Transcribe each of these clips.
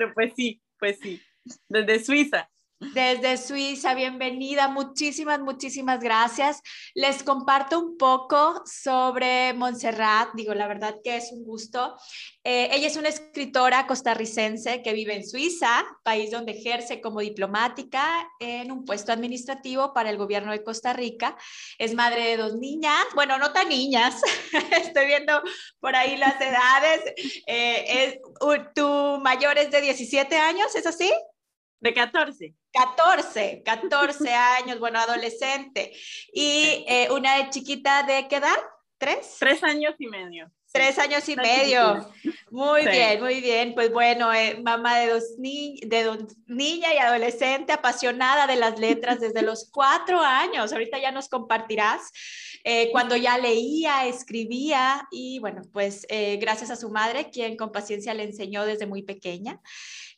Pero pues sí, pues sí, desde Suiza. Desde Suiza, bienvenida. Muchísimas, muchísimas gracias. Les comparto un poco sobre Montserrat. Digo, la verdad que es un gusto. Eh, ella es una escritora costarricense que vive en Suiza, país donde ejerce como diplomática en un puesto administrativo para el gobierno de Costa Rica. Es madre de dos niñas, bueno, no tan niñas, estoy viendo por ahí las edades. Eh, tu mayor es de 17 años, ¿es así? De 14. 14, 14 años, bueno, adolescente. Y eh, una chiquita de qué edad? ¿Tres? Tres años y medio. Tres años y medio. Muy bien, muy bien. Pues bueno, eh, mamá de dos, ni de dos niña y adolescente, apasionada de las letras desde los cuatro años. Ahorita ya nos compartirás eh, cuando ya leía, escribía y bueno, pues gracias a su madre, quien con paciencia le enseñó desde muy pequeña.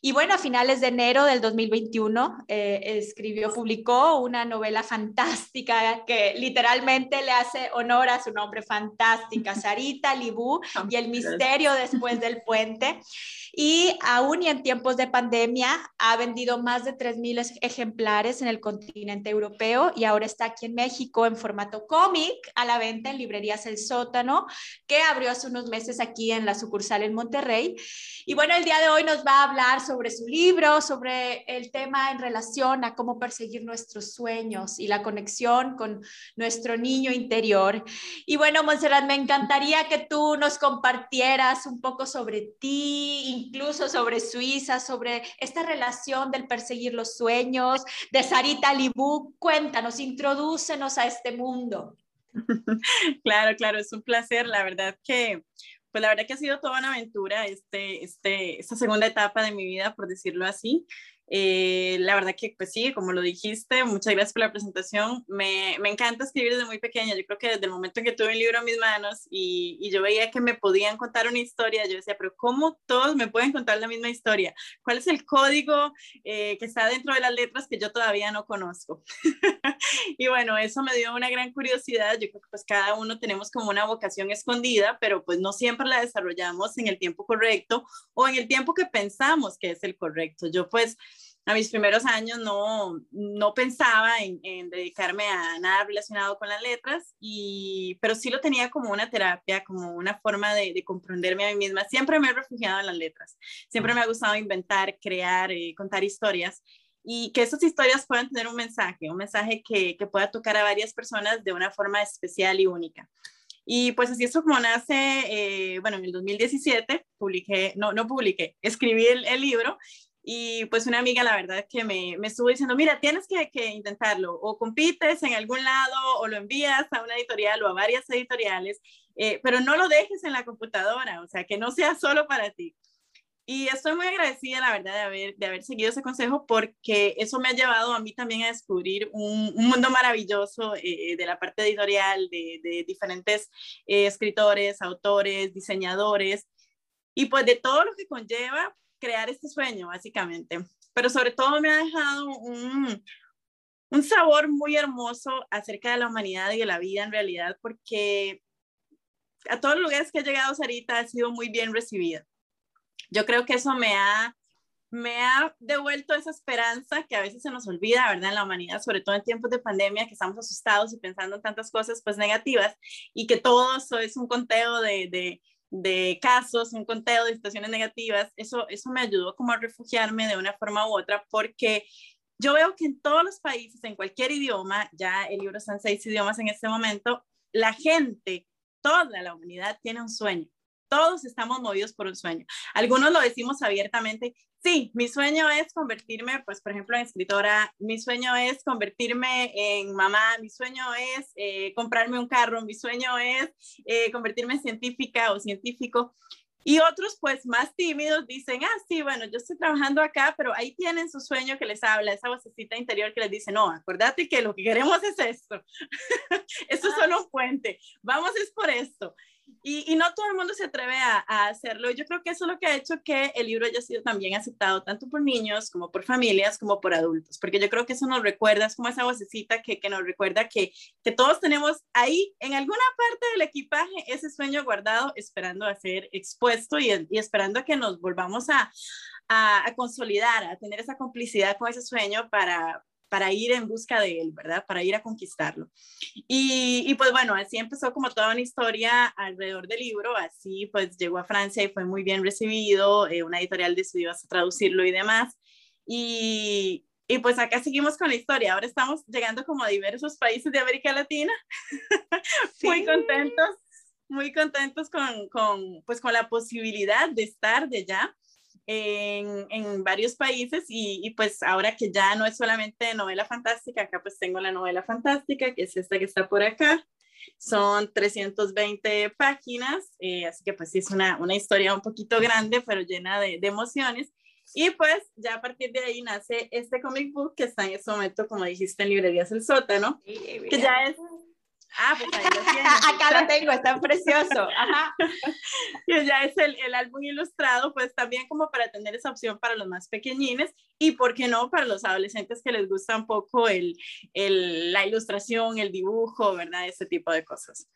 Y bueno, a finales de enero del 2021 eh, escribió, publicó una novela fantástica que literalmente le hace honor a su nombre, fantástica, Sarita Libú y el misterio después del puente. Y aún y en tiempos de pandemia ha vendido más de 3.000 ejemplares en el continente europeo y ahora está aquí en México en formato cómic a la venta en librerías El Sótano, que abrió hace unos meses aquí en la sucursal en Monterrey. Y bueno, el día de hoy nos va a hablar sobre su libro, sobre el tema en relación a cómo perseguir nuestros sueños y la conexión con nuestro niño interior. Y bueno, Monserrat, me encantaría que tú nos compartieras un poco sobre ti, incluso sobre Suiza, sobre esta relación del perseguir los sueños, de Sarita Libú. Cuéntanos, introdúcenos a este mundo. Claro, claro, es un placer. La verdad que, pues la verdad que ha sido toda una aventura este, este, esta segunda etapa de mi vida, por decirlo así. Eh, la verdad que, pues sí, como lo dijiste, muchas gracias por la presentación. Me, me, encanta escribir desde muy pequeña. Yo creo que desde el momento en que tuve el libro en mis manos y, y, yo veía que me podían contar una historia, yo decía, pero ¿cómo todos me pueden contar la misma historia? ¿Cuál es el código eh, que está dentro de las letras que yo todavía no conozco? y bueno, eso me dio una gran curiosidad. Yo creo que pues cada uno tenemos como una vocación escondida, pero pues no siempre la desarrollamos en el tiempo correcto o en el tiempo que pensamos que es el correcto. Yo pues a mis primeros años no, no pensaba en, en, dedicarme a nada relacionado con las letras, y, pero sí lo tenía como una terapia, como una forma de, de, comprenderme a mí misma. Siempre me he refugiado en las letras, siempre me ha gustado inventar, crear, eh, contar historias y que esas historias puedan tener un mensaje, un mensaje que, que, pueda tocar a varias personas de una forma especial y única. Y pues así es como nace, eh, bueno, en el 2017 publiqué, no, no publiqué, escribí el, el libro y pues una amiga, la verdad, que me, me estuvo diciendo, mira, tienes que, que, intentarlo, o compites en algún lado, o lo envías a una editorial o a varias editoriales, eh, pero no lo dejes en la computadora, o sea, que no sea solo para ti. Y estoy muy agradecida, la verdad, de haber, de haber seguido ese consejo porque eso me ha llevado a mí también a descubrir un, un mundo maravilloso eh, de la parte editorial, de, de diferentes eh, escritores, autores, diseñadores, y pues de todo lo que conlleva crear este sueño, básicamente. Pero sobre todo me ha dejado un, un sabor muy hermoso acerca de la humanidad y de la vida en realidad, porque a todos los lugares que he llegado, Sarita, ha sido muy bien recibida. Yo creo que eso me ha, me ha devuelto esa esperanza que a veces se nos olvida, ¿verdad? En la humanidad, sobre todo en tiempos de pandemia, que estamos asustados y pensando en tantas cosas pues negativas y que todo eso es un conteo de de casos, un conteo de situaciones negativas, eso, eso me ayudó como a refugiarme de una forma u otra porque yo veo que en todos los países, en cualquier idioma, ya el libro está en seis idiomas en este momento, la gente, toda la humanidad tiene un sueño. Todos estamos movidos por un sueño. Algunos lo decimos abiertamente, sí, mi sueño es convertirme, pues, por ejemplo, en escritora, mi sueño es convertirme en mamá, mi sueño es eh, comprarme un carro, mi sueño es eh, convertirme en científica o científico. Y otros, pues, más tímidos dicen, ah, sí, bueno, yo estoy trabajando acá, pero ahí tienen su sueño que les habla, esa vocecita interior que les dice, no, acuérdate que lo que queremos es esto. esto es solo un puente. Vamos es por esto. Y, y, no todo el mundo se atreve a, hacerlo. Yo creo que eso es lo que ha hecho que el libro haya sido también aceptado tanto por niños como por familias como por adultos, porque yo creo que eso nos recuerda, es como esa vocecita que, que nos recuerda que, que todos tenemos ahí en alguna parte del equipaje ese sueño guardado esperando a ser expuesto y, esperando a que nos volvamos a, a consolidar, a tener esa complicidad con ese sueño para, para ir en busca de él, ¿verdad? Para ir a conquistarlo. Y, y, pues bueno, así empezó como toda una historia alrededor del libro, así pues llegó a Francia y fue muy bien recibido, eh, una editorial decidió traducirlo y demás. Y, y pues acá seguimos con la historia. Ahora estamos llegando como a diversos países de América Latina, muy contentos, muy contentos con, con, pues con la posibilidad de estar de ya en, en varios países y, y, pues ahora que ya no es solamente novela fantástica, acá pues tengo la novela fantástica, que es esta que está por acá. Son 320 páginas, eh, así que pues sí es una, una historia un poquito grande, pero llena de, de emociones. Y pues ya a partir de ahí nace este comic book que está en este momento, como dijiste, en Librerías El Sótano, sí, que ya es Ah, pues ahí lo tienes. Acá lo tengo, está precioso. Ajá. Y ya es el, el, álbum ilustrado, pues también como para tener esa opción para los más pequeñines y, ¿por qué no?, para los adolescentes que les gusta un poco el, el, la ilustración, el dibujo, ¿verdad? Ese tipo de cosas.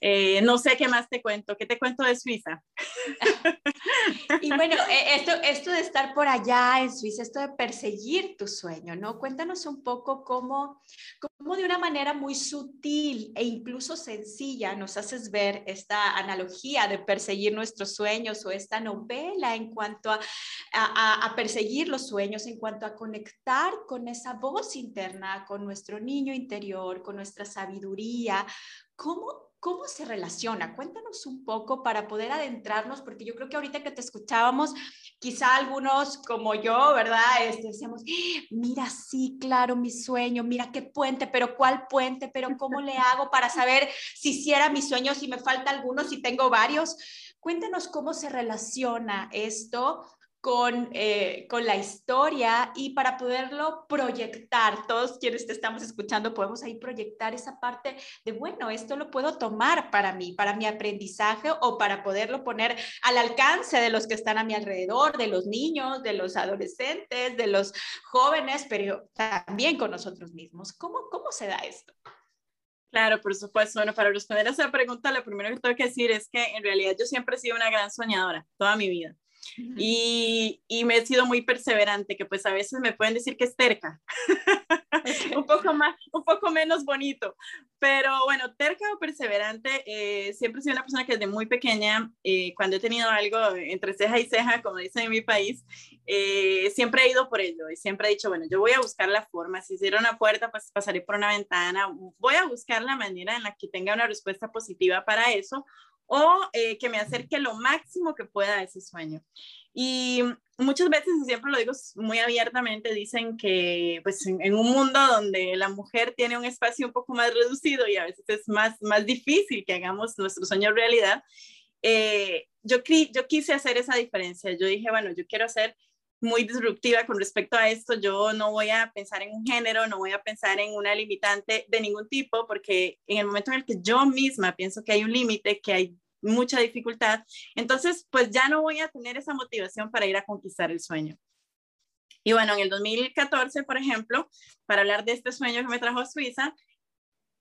Eh, no sé qué más te cuento. ¿Qué te cuento de Suiza? y bueno, eh, esto, esto de estar por allá en Suiza, esto de perseguir tu sueño, ¿no? Cuéntanos un poco cómo, cómo de una manera muy sutil e incluso sencilla nos haces ver esta analogía de perseguir nuestros sueños o esta novela en cuanto a, a, a perseguir los sueños, en cuanto a conectar con esa voz interna, con nuestro niño interior, con nuestra sabiduría. ¿Cómo ¿Cómo se relaciona? Cuéntanos un poco para poder adentrarnos, porque yo creo que ahorita que te escuchábamos, quizá algunos como yo, ¿verdad? Este, decíamos, mira, sí, claro, mi sueño, mira qué puente, pero ¿cuál puente? Pero ¿cómo le hago para saber si hiciera mi sueño, si me falta alguno, si tengo varios? Cuéntanos cómo se relaciona esto con, eh, con la historia y para poderlo proyectar, todos quienes te estamos escuchando podemos ahí proyectar esa parte de, bueno, esto lo puedo tomar para mí, para mi aprendizaje o para poderlo poner al alcance de los que están a mi alrededor, de los niños, de los adolescentes, de los jóvenes, pero también con nosotros mismos. ¿Cómo, cómo se da esto? Claro, por supuesto. Bueno, para responder a esa pregunta, lo primero que tengo que decir es que en realidad yo siempre he sido una gran soñadora, toda mi vida y, y, me he sido muy perseverante, que pues a veces me pueden decir que es terca, un, poco más, un poco menos bonito, pero bueno, terca o perseverante, eh, siempre he sido una persona que desde muy pequeña, eh, cuando he tenido algo entre ceja y ceja, como dicen en mi país, eh, siempre he ido por ello y siempre he dicho, bueno, yo voy a buscar la forma, si cierro una puerta, pues pasaré por una ventana, voy a buscar la manera en la que tenga una respuesta positiva para eso o eh, que me acerque lo máximo que pueda a ese sueño. Y muchas veces, y siempre lo digo muy abiertamente, dicen que pues en, un mundo donde la mujer tiene un espacio un poco más reducido y a veces es más, más difícil que hagamos nuestro sueño realidad, eh, yo, yo quise hacer esa diferencia. Yo dije, bueno, yo quiero hacer muy disruptiva con respecto a esto. Yo no voy a pensar en un género, no voy a pensar en una limitante de ningún tipo, porque en el momento en el que yo misma pienso que hay un límite, que hay mucha dificultad, entonces pues ya no voy a tener esa motivación para ir a conquistar el sueño. Y bueno, en el 2014, por ejemplo, para hablar de este sueño que me trajo a Suiza,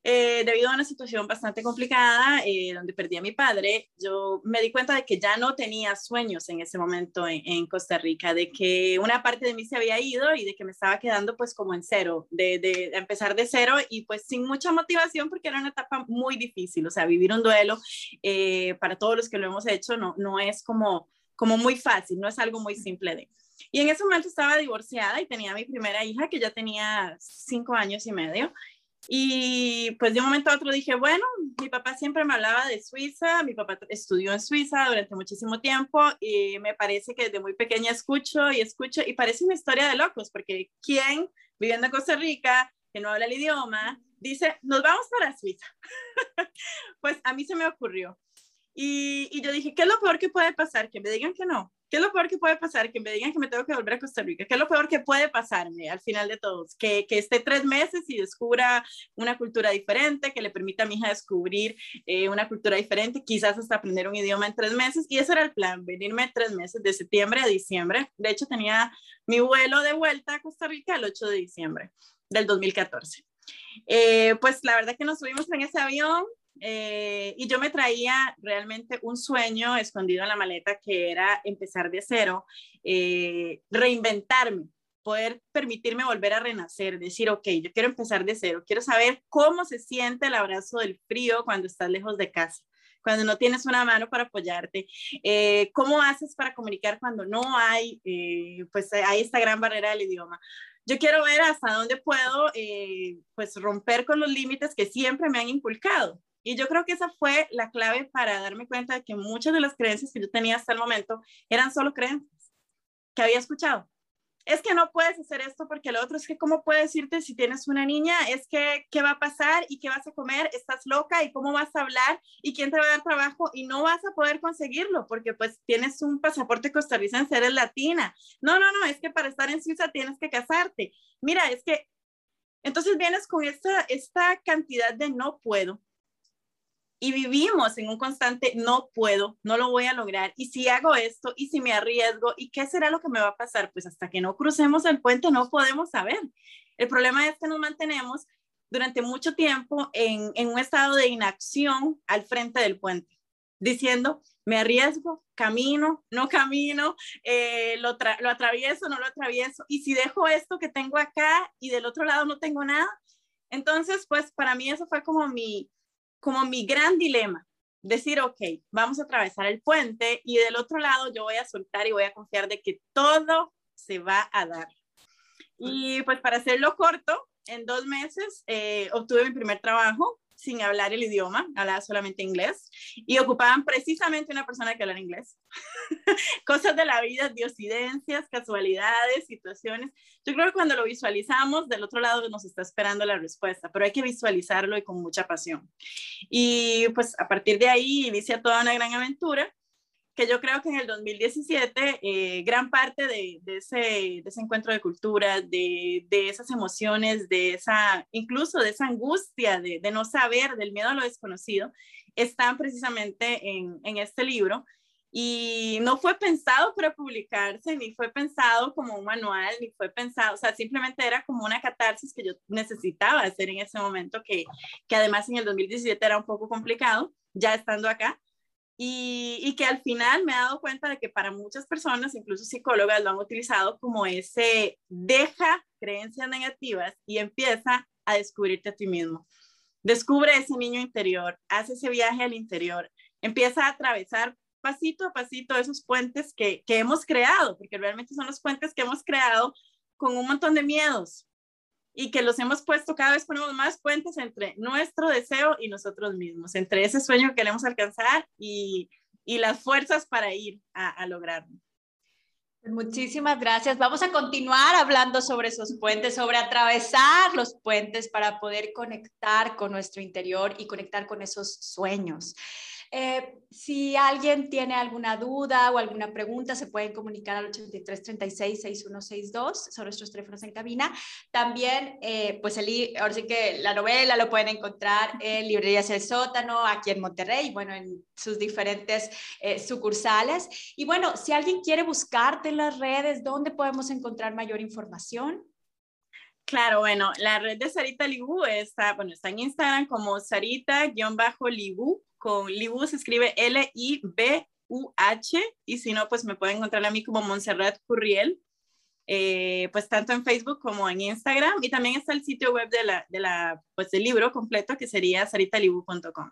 eh, debido a una situación bastante complicada, eh, donde perdí a mi padre, yo me di cuenta de que ya no tenía sueños en ese momento en, Costa Rica, de que una parte de mí se había ido y de que me estaba quedando pues como en cero, de, de, empezar de cero y pues sin mucha motivación porque era una etapa muy difícil, o sea, vivir un duelo eh, para todos los que lo hemos hecho no, no es como, como muy fácil, no es algo muy simple de... Y en ese momento estaba divorciada y tenía mi primera hija que ya tenía cinco años y medio. Y pues de un momento a otro dije, bueno, mi papá siempre me hablaba de Suiza, mi papá estudió en Suiza durante muchísimo tiempo y me parece que desde muy pequeña escucho y escucho y parece una historia de locos, porque ¿quién viviendo en Costa Rica, que no habla el idioma, dice, nos vamos para Suiza? pues a mí se me ocurrió. Y, y yo dije, ¿qué es lo peor que puede pasar? Que me digan que no. ¿Qué es lo peor que puede pasar? Que me digan que me tengo que volver a Costa Rica. ¿Qué es lo peor que puede pasarme al final de todos? Que, esté tres meses y descubra una cultura diferente, que le permita a mi hija descubrir eh, una cultura diferente, quizás hasta aprender un idioma en tres meses. Y ese era el plan, venirme tres meses, de septiembre a diciembre. De hecho, tenía mi vuelo de vuelta a Costa Rica el 8 de diciembre del 2014. Eh, pues la verdad que nos subimos en ese avión, eh, y yo me traía realmente un sueño escondido en la maleta que era empezar de cero, eh, reinventarme, poder permitirme volver a renacer, decir, ok, yo quiero empezar de cero, quiero saber cómo se siente el abrazo del frío cuando estás lejos de casa, cuando no tienes una mano para apoyarte, eh, cómo haces para comunicar cuando no hay, eh, pues hay esta gran barrera del idioma. Yo quiero ver hasta dónde puedo, eh, pues romper con los límites que siempre me han inculcado. Y yo creo que esa fue la clave para darme cuenta de que muchas de las creencias que yo tenía hasta el momento eran solo creencias que había escuchado. Es que no puedes hacer esto porque lo otro es que cómo puedes decirte si tienes una niña, es que qué va a pasar y qué vas a comer, estás loca y cómo vas a hablar y quién te va a dar trabajo y no vas a poder conseguirlo porque pues tienes un pasaporte costarricense, eres latina. No, no, no, es que para estar en Suiza tienes que casarte. Mira, es que entonces vienes con esta, esta cantidad de no puedo y vivimos en un constante no puedo, no lo voy a lograr, y si hago esto, y si me arriesgo, y qué será lo que me va a pasar, pues hasta que no crucemos el puente no podemos saber. El problema es que nos mantenemos durante mucho tiempo en, en un estado de inacción al frente del puente, diciendo, me arriesgo, camino, no camino, eh, lo, lo atravieso, no lo atravieso, y si dejo esto que tengo acá y del otro lado no tengo nada, entonces, pues para mí eso fue como mi, como mi gran dilema, decir, ok, vamos a atravesar el puente y del otro lado yo voy a soltar y voy a confiar de que todo se va a dar. Y pues para hacerlo corto, en dos meses eh, obtuve mi primer trabajo sin hablar el idioma, hablaba solamente inglés y ocupaban precisamente una persona que hablara inglés. Cosas de la vida, diosidencias, casualidades, situaciones. Yo creo que cuando lo visualizamos, del otro lado nos está esperando la respuesta, pero hay que visualizarlo y con mucha pasión. Y pues a partir de ahí inicia toda una gran aventura que yo creo que en el 2017 eh, gran parte de, ese, de, ese, encuentro de cultura, de, de, esas emociones, de esa, incluso de esa angustia de, no saber, del miedo a lo desconocido, están precisamente en, en, este libro. Y no fue pensado para publicarse, ni fue pensado como un manual, ni fue pensado, o sea, simplemente era como una catarsis que yo necesitaba hacer en ese momento, que, que además en el 2017 era un poco complicado, ya estando acá y, que al final me he dado cuenta de que para muchas personas, incluso psicólogas, lo han utilizado como ese deja creencias negativas y empieza a descubrirte a ti mismo. Descubre ese niño interior, hace ese viaje al interior, empieza a atravesar pasito a pasito esos puentes que, que hemos creado, porque realmente son los puentes que hemos creado con un montón de miedos, y que los hemos puesto, cada vez ponemos más puentes entre nuestro deseo y nosotros mismos, entre ese sueño que queremos alcanzar y, y las fuerzas para ir a, a lograrlo. Pues muchísimas gracias. Vamos a continuar hablando sobre esos puentes, sobre atravesar los puentes para poder conectar con nuestro interior y conectar con esos sueños. Eh, si alguien tiene alguna duda o alguna pregunta, se pueden comunicar al 8336-6162, son nuestros teléfonos en cabina. También, eh, pues el, ahora sí que la novela lo pueden encontrar en Librerías El Sótano, aquí en Monterrey, bueno, en sus diferentes eh, sucursales. Y bueno, si alguien quiere buscarte en las redes, ¿dónde podemos encontrar mayor información? Claro, bueno, la red de Sarita Libu está, bueno, está en Instagram como Sarita-Libu con Libu se escribe L-I-B-U-H y si no, pues me pueden encontrar a mí como Montserrat Curriel, eh, pues tanto en Facebook como en Instagram y también está el sitio web de la, de la pues del libro completo que sería saritalibu.com.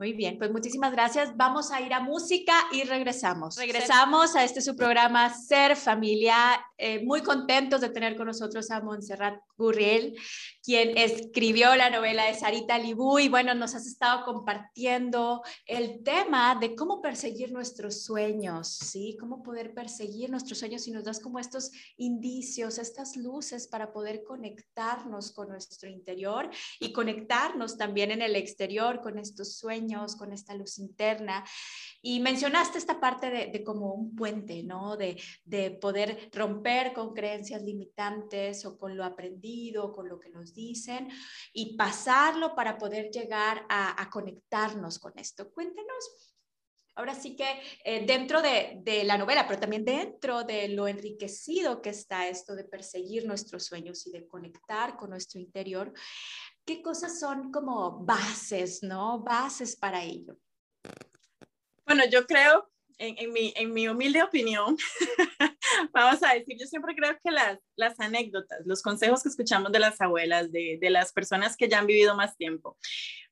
Muy bien, pues muchísimas gracias. Vamos a ir a música y regresamos. Regresamos a este su programa Ser Familia. Eh, muy contentos de tener con nosotros a Montserrat Gurriel, quien escribió la novela de Sarita Libú y bueno, nos has estado compartiendo el tema de cómo perseguir nuestros sueños, ¿sí? Cómo poder perseguir nuestros sueños y nos das como estos indicios, estas luces para poder conectarnos con nuestro interior y conectarnos también en el exterior con estos sueños con esta luz interna. Y mencionaste esta parte de, como un puente, ¿no? De, poder romper con creencias limitantes o con lo aprendido, con lo que nos dicen y pasarlo para poder llegar a, conectarnos con esto. Cuéntenos. Ahora sí que eh, dentro de, de, la novela, pero también dentro de lo enriquecido que está esto de perseguir nuestros sueños y de conectar con nuestro interior, ¿qué cosas son como bases, ¿no? Bases para ello. Bueno, yo creo, en, mi, en mi, humilde opinión, vamos a decir, yo siempre creo que las, las anécdotas, los consejos que escuchamos de las abuelas, de, de las personas que ya han vivido más tiempo,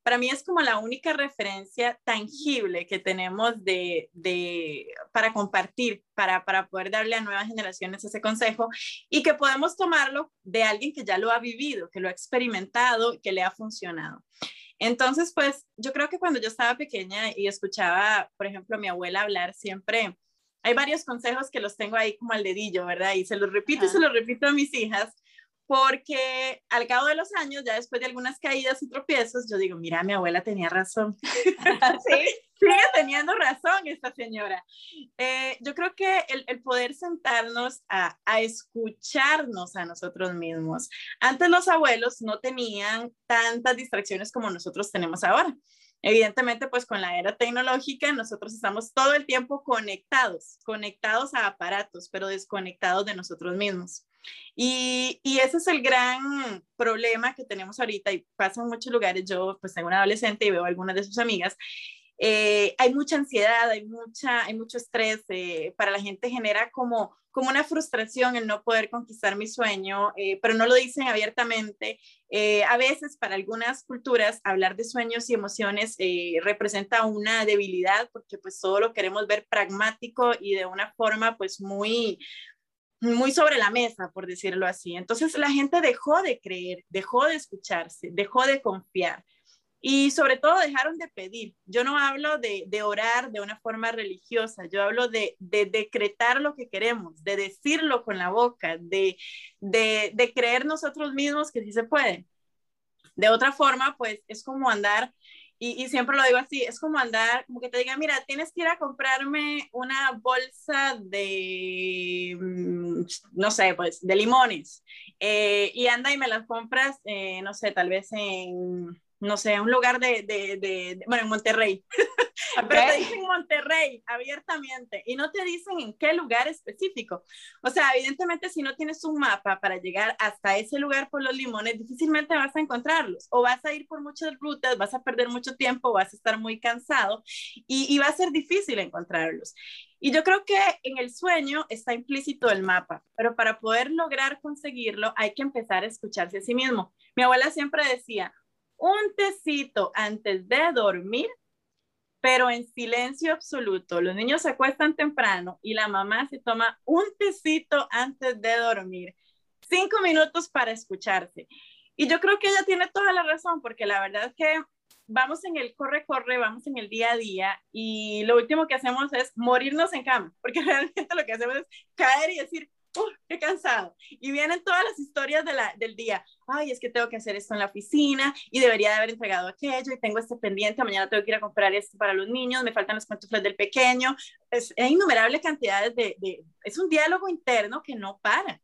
para mí es como la única referencia tangible que tenemos de, de, para compartir, para, para poder darle a nuevas generaciones ese consejo y que podemos tomarlo de alguien que ya lo ha vivido, que lo ha experimentado, que le ha funcionado. Entonces, pues yo creo que cuando yo estaba pequeña y escuchaba, por ejemplo, a mi abuela hablar siempre, hay varios consejos que los tengo ahí como al dedillo, ¿verdad? Y se los repito y se los repito a mis hijas, porque al cabo de los años, ya después de algunas caídas y tropiezos, yo digo, mira, mi abuela tenía razón. ¿Sí? Sigue teniendo razón esta señora. Eh, yo creo que el, el poder sentarnos a, a, escucharnos a nosotros mismos. Antes los abuelos no tenían tantas distracciones como nosotros tenemos ahora. Evidentemente, pues con la era tecnológica, nosotros estamos todo el tiempo conectados, conectados a aparatos, pero desconectados de nosotros mismos. Y, y, ese es el gran problema que tenemos ahorita y pasa en muchos lugares. Yo pues tengo una adolescente y veo algunas de sus amigas. Eh, hay mucha ansiedad, hay, mucha, hay mucho estrés. Eh, para la gente genera como, como una frustración el no poder conquistar mi sueño, eh, pero no lo dicen abiertamente. Eh, a veces para algunas culturas hablar de sueños y emociones eh, representa una debilidad porque pues todo lo queremos ver pragmático y de una forma pues muy muy sobre la mesa, por decirlo así. Entonces la gente dejó de creer, dejó de escucharse, dejó de confiar y sobre todo dejaron de pedir. Yo no hablo de, de orar de una forma religiosa, yo hablo de, de, decretar lo que queremos, de decirlo con la boca, de, de creer nosotros mismos que sí se puede. De otra forma, pues es como andar y, siempre lo digo así, es como andar, como que te diga, mira, tienes que ir a comprarme una bolsa de, mm, no sé, pues, de limones. Eh, y anda y me las compras, eh, no sé, tal vez en, no sé, un lugar de, de, de bueno, en Monterrey. Pero te dicen Monterrey abiertamente y no te dicen en qué lugar específico. O sea, evidentemente si no tienes un mapa para llegar hasta ese lugar por los limones, difícilmente vas a encontrarlos o vas a ir por muchas rutas, vas a perder mucho tiempo, vas a estar muy cansado y, y va a ser difícil encontrarlos. Y yo creo que en el sueño está implícito el mapa, pero para poder lograr conseguirlo hay que empezar a escucharse a sí mismo. Mi abuela siempre decía, un tecito antes de dormir pero en silencio absoluto. Los niños se acuestan temprano y la mamá se toma un tecito antes de dormir. Cinco minutos para escucharse. Y yo creo que ella tiene toda la razón, porque la verdad es que vamos en el corre-corre, vamos en el día a día y lo último que hacemos es morirnos en cama, porque realmente lo que hacemos es caer y decir, qué cansado. Y vienen todas las historias de del día. Ay, es que tengo que hacer esto en la oficina y debería de haber entregado aquello y tengo este pendiente, mañana tengo que ir a comprar esto para los niños, me faltan los pantuflas del pequeño. Es, hay innumerables cantidades de, de, Es un diálogo interno que no para.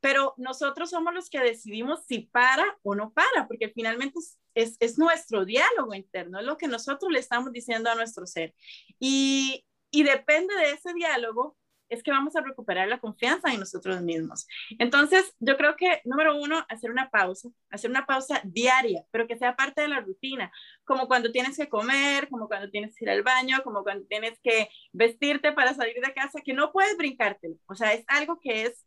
Pero nosotros somos los que decidimos si para o no para, porque finalmente es, es, es nuestro diálogo interno, es lo que nosotros le estamos diciendo a nuestro ser. Y, y depende de ese diálogo es que vamos a recuperar la confianza en nosotros mismos. Entonces, yo creo que, número uno, hacer una pausa, hacer una pausa diaria, pero que sea parte de la rutina, como cuando tienes que comer, como cuando tienes que ir al baño, como cuando tienes que vestirte para salir de casa, que no puedes brincártelo. O sea, es algo que es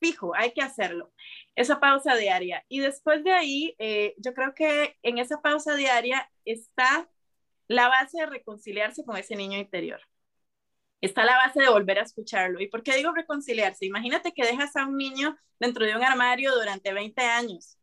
fijo, hay que hacerlo. Esa pausa diaria. Y después de ahí, eh, yo creo que en esa pausa diaria está la base de reconciliarse con ese niño interior está la base de volver a escucharlo. ¿Y por qué digo reconciliarse? Imagínate que dejas a un niño dentro de un armario durante 20 años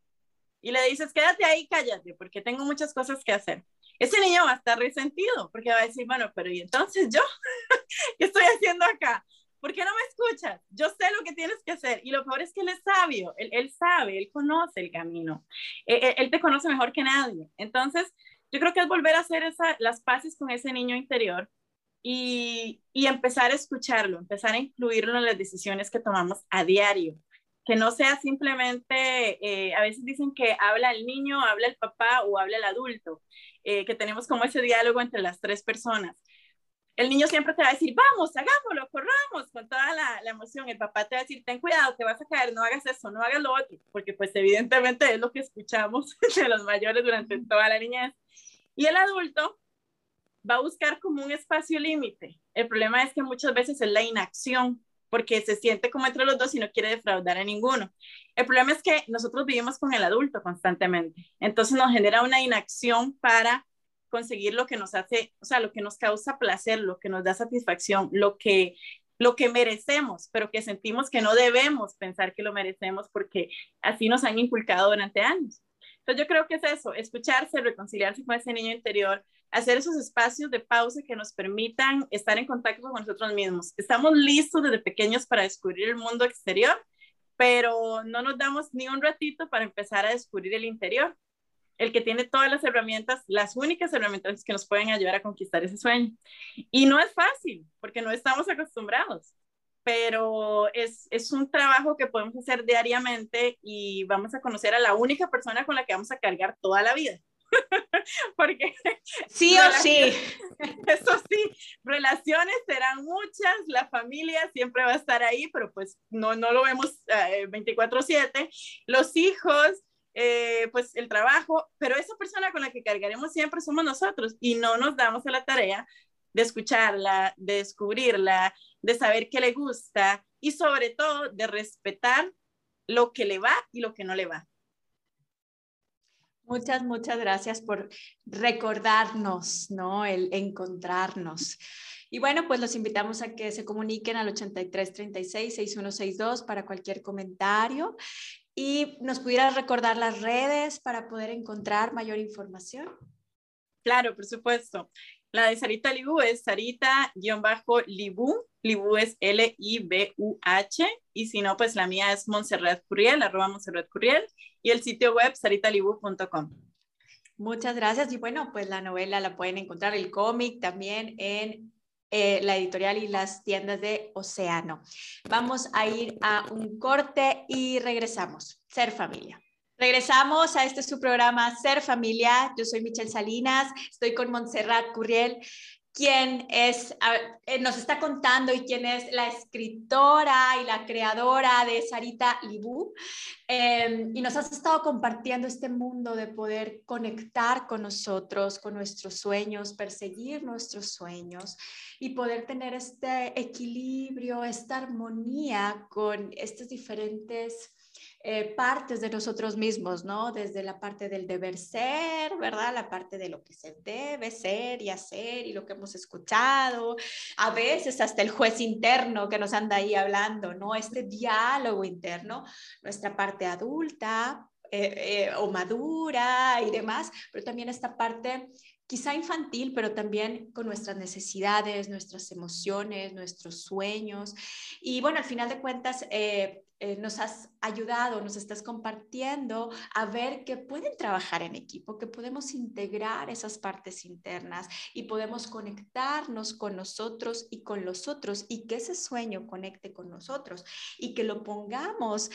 y le dices, quédate ahí, cállate, porque tengo muchas cosas que hacer. Ese niño va a estar resentido porque va a decir, bueno, pero ¿y entonces yo? ¿Qué estoy haciendo acá? ¿Por qué no me escuchas? Yo sé lo que tienes que hacer. Y lo peor es que él es sabio, él, sabe, él conoce el camino. Él, e, él, te conoce mejor que nadie. Entonces, yo creo que es volver a hacer esa, las paces con ese niño interior y, y, empezar a escucharlo, empezar a incluirlo en las decisiones que tomamos a diario. Que no sea simplemente, eh, a veces dicen que habla el niño, habla el papá o habla el adulto, eh, que tenemos como ese diálogo entre las tres personas. el niño siempre te va a decir, vamos, hagámoslo, corramos, con toda la, la, emoción. El papá te va a decir, ten cuidado, te vas a caer, no hagas eso, no hagas lo otro, porque pues evidentemente es lo que escuchamos de los mayores durante toda la niñez. Y el adulto va a buscar como un espacio límite. El problema es que muchas veces es la inacción, porque se siente como entre los dos y no quiere defraudar a ninguno. El problema es que nosotros vivimos con el adulto constantemente, entonces nos genera una inacción para conseguir lo que nos hace, o sea, lo que nos causa placer, lo que nos da satisfacción, lo que lo que merecemos, pero que sentimos que no debemos pensar que lo merecemos porque así nos han inculcado durante años. Entonces yo creo que es eso, escucharse, reconciliarse con ese niño interior, hacer esos espacios de pausa que nos permitan estar en contacto con nosotros mismos. Estamos listos desde pequeños para descubrir el mundo exterior, pero no nos damos ni un ratito para empezar a descubrir el interior. El que tiene todas las herramientas, las únicas herramientas que nos pueden ayudar a conquistar ese sueño. Y no es fácil, porque no estamos acostumbrados, pero es, es un trabajo que podemos hacer diariamente y vamos a conocer a la única persona con la que vamos a cargar toda la vida. porque sí o sí. Eso sí, relaciones serán muchas, la familia siempre va a estar ahí, pero pues no, no lo vemos 24/7. Eh, los hijos, eh, pues el trabajo, pero esa persona con la que cargaremos siempre somos nosotros y no nos damos a la tarea de escucharla, de descubrirla, de saber qué le gusta y sobre todo de respetar lo que le va y lo que no le va. Muchas, muchas gracias por recordarnos, ¿no? El encontrarnos. Y bueno, pues los invitamos a que se comuniquen al 8336-6162 para cualquier comentario y nos pudieras recordar las redes para poder encontrar mayor información. Claro, por supuesto. La de Sarita Libu es Sarita-Libu. Libu es L-I-B-U-H. Y si no, pues la mía es Montserrat Curiel, arroba Montserrat Curiel. Y el sitio web saritalibu.com. Muchas gracias. Y bueno, pues la novela la pueden encontrar, el cómic también en eh, la editorial y las tiendas de Océano. Vamos a ir a un corte y regresamos. Ser familia. Regresamos a este su programa Ser Familia. Yo soy Michelle Salinas, estoy con Montserrat Curriel, quien es, eh, nos está contando y quien es la escritora y la creadora de Sarita Libú. Em, y nos has estado compartiendo este mundo de poder conectar con nosotros, con nuestros sueños, perseguir nuestros sueños y poder tener este equilibrio, esta armonía con estos diferentes eh, partes de nosotros mismos, ¿no? Desde la parte del deber ser, ¿verdad? La parte de lo que se debe ser y hacer y lo que hemos escuchado. A veces hasta el juez interno que nos anda ahí hablando, ¿no? Este diálogo interno, nuestra parte adulta, eh, eh, o madura y demás, pero también esta parte quizá infantil, pero también con nuestras necesidades, nuestras emociones, nuestros sueños. Y bueno, al final de cuentas, nos has ayudado, nos estás compartiendo a ver que pueden trabajar en equipo, que podemos integrar esas partes internas y podemos conectarnos con nosotros y con los otros y que ese sueño conecte con nosotros y que lo pongamos